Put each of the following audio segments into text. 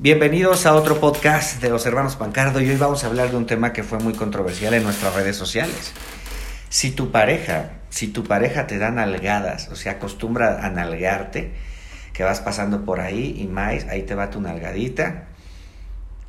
Bienvenidos a otro podcast de los hermanos Pancardo y hoy vamos a hablar de un tema que fue muy controversial en nuestras redes sociales. Si tu pareja, si tu pareja te da nalgadas, o sea, acostumbra a nalgarte, que vas pasando por ahí y más, ahí te va tu nalgadita,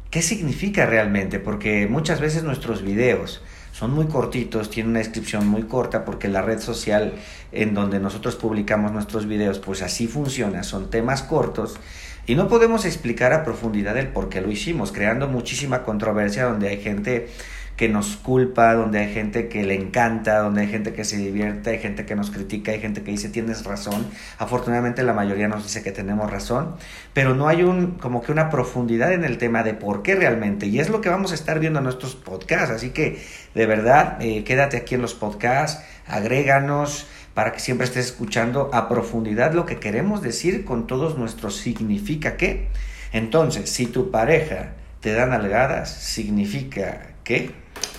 ¿qué significa realmente? Porque muchas veces nuestros videos son muy cortitos, tienen una descripción muy corta porque la red social en donde nosotros publicamos nuestros videos, pues así funciona, son temas cortos y no podemos explicar a profundidad el por qué lo hicimos, creando muchísima controversia donde hay gente que nos culpa, donde hay gente que le encanta, donde hay gente que se divierte, hay gente que nos critica, hay gente que dice tienes razón. Afortunadamente la mayoría nos dice que tenemos razón, pero no hay un como que una profundidad en el tema de por qué realmente. Y es lo que vamos a estar viendo en nuestros podcasts. Así que de verdad, eh, quédate aquí en los podcasts, agréganos para que siempre estés escuchando a profundidad lo que queremos decir con todos nuestros significa qué. Entonces, si tu pareja te da nalgadas, significa qué.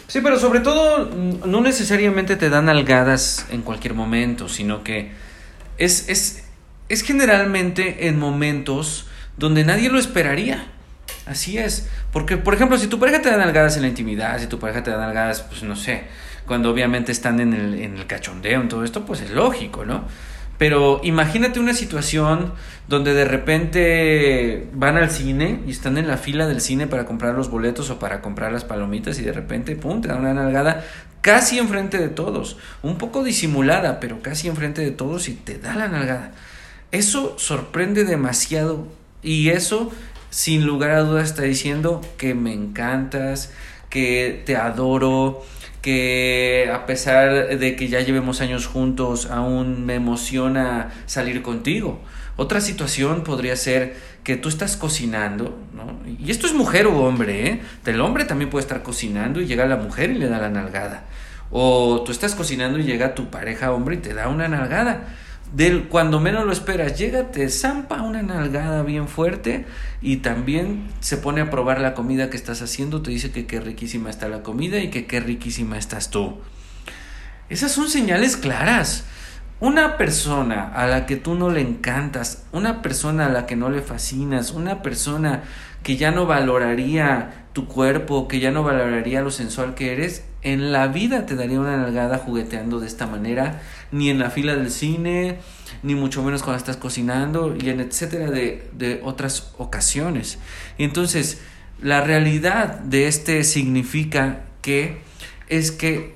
Sí, pero sobre todo no necesariamente te dan nalgadas en cualquier momento, sino que es, es, es generalmente en momentos donde nadie lo esperaría. Así es. Porque, por ejemplo, si tu pareja te da nalgadas en la intimidad, si tu pareja te da nalgadas, pues no sé, cuando obviamente están en el, en el cachondeo, en todo esto, pues es lógico, ¿no? Pero imagínate una situación donde de repente van al cine y están en la fila del cine para comprar los boletos o para comprar las palomitas y de repente, pum, te dan una nalgada casi enfrente de todos, un poco disimulada, pero casi enfrente de todos y te da la nalgada. Eso sorprende demasiado y eso, sin lugar a dudas, está diciendo que me encantas, que te adoro, que a pesar de que ya llevemos años juntos, aún me emociona salir contigo. Otra situación podría ser que tú estás cocinando, ¿no? Y esto es mujer o hombre, ¿eh? El hombre también puede estar cocinando y llega la mujer y le da la nalgada. O tú estás cocinando y llega tu pareja hombre y te da una nalgada del cuando menos lo esperas, llega, te zampa una nalgada bien fuerte y también se pone a probar la comida que estás haciendo, te dice que qué riquísima está la comida y que qué riquísima estás tú. Esas son señales claras. Una persona a la que tú no le encantas, una persona a la que no le fascinas, una persona que ya no valoraría tu cuerpo, que ya no valoraría lo sensual que eres, en la vida te daría una nalgada jugueteando de esta manera, ni en la fila del cine, ni mucho menos cuando estás cocinando, y en etcétera de, de otras ocasiones. Y entonces, la realidad de este significa que es que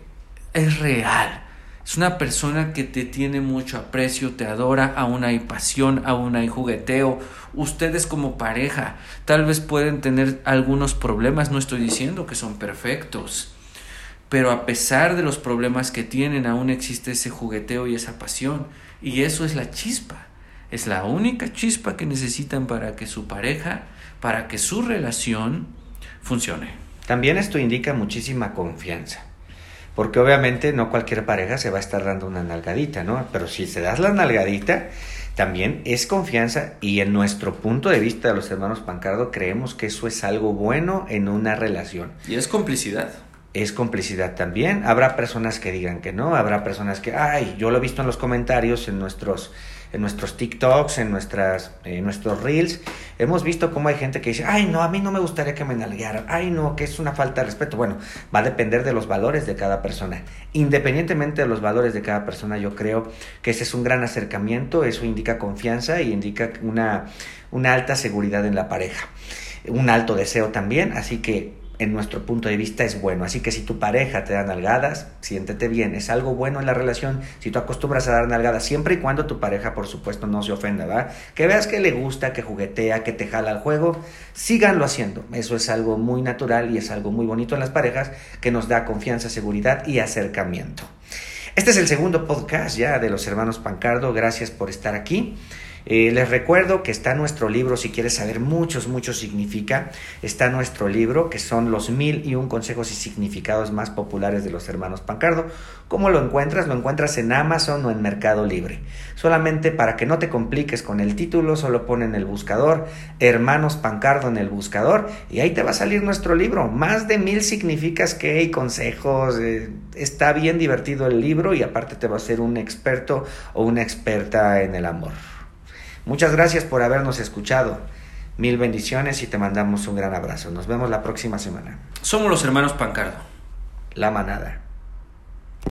es real. Es una persona que te tiene mucho aprecio, te adora, aún hay pasión, aún hay jugueteo. Ustedes como pareja tal vez pueden tener algunos problemas, no estoy diciendo que son perfectos pero a pesar de los problemas que tienen, aún existe ese jugueteo y esa pasión. Y eso es la chispa. Es la única chispa que necesitan para que su pareja, para que su relación funcione. También esto indica muchísima confianza. Porque obviamente no cualquier pareja se va a estar dando una nalgadita, ¿no? Pero si se das la nalgadita, también es confianza y en nuestro punto de vista de los hermanos Pancardo creemos que eso es algo bueno en una relación. Y es complicidad es complicidad también. Habrá personas que digan que no, habrá personas que, ay, yo lo he visto en los comentarios, en nuestros, en nuestros TikToks, en nuestras, en nuestros Reels, hemos visto cómo hay gente que dice, ay, no, a mí no me gustaría que me nalguearan, ay, no, que es una falta de respeto. Bueno, va a depender de los valores de cada persona. Independientemente de los valores de cada persona, yo creo que ese es un gran acercamiento, eso indica confianza y indica una, una alta seguridad en la pareja. Un alto deseo también, así que en nuestro punto de vista es bueno. Así que si tu pareja te da nalgadas, siéntete bien, es algo bueno en la relación. Si tú acostumbras a dar nalgadas, siempre y cuando tu pareja, por supuesto, no se ofenda, ¿va? Que veas que le gusta, que juguetea, que te jala al juego, síganlo haciendo. Eso es algo muy natural y es algo muy bonito en las parejas que nos da confianza, seguridad y acercamiento. Este es el segundo podcast ya de los hermanos Pancardo. Gracias por estar aquí. Eh, les recuerdo que está nuestro libro, si quieres saber muchos, muchos significa, está nuestro libro, que son los mil y un consejos y significados más populares de los hermanos Pancardo. ¿Cómo lo encuentras? Lo encuentras en Amazon o en Mercado Libre. Solamente para que no te compliques con el título, solo pon en el buscador Hermanos Pancardo en el buscador y ahí te va a salir nuestro libro. Más de mil significas que hay consejos. Eh, está bien divertido el libro y aparte te va a ser un experto o una experta en el amor. Muchas gracias por habernos escuchado. Mil bendiciones y te mandamos un gran abrazo. Nos vemos la próxima semana. Somos los hermanos Pancardo. La manada.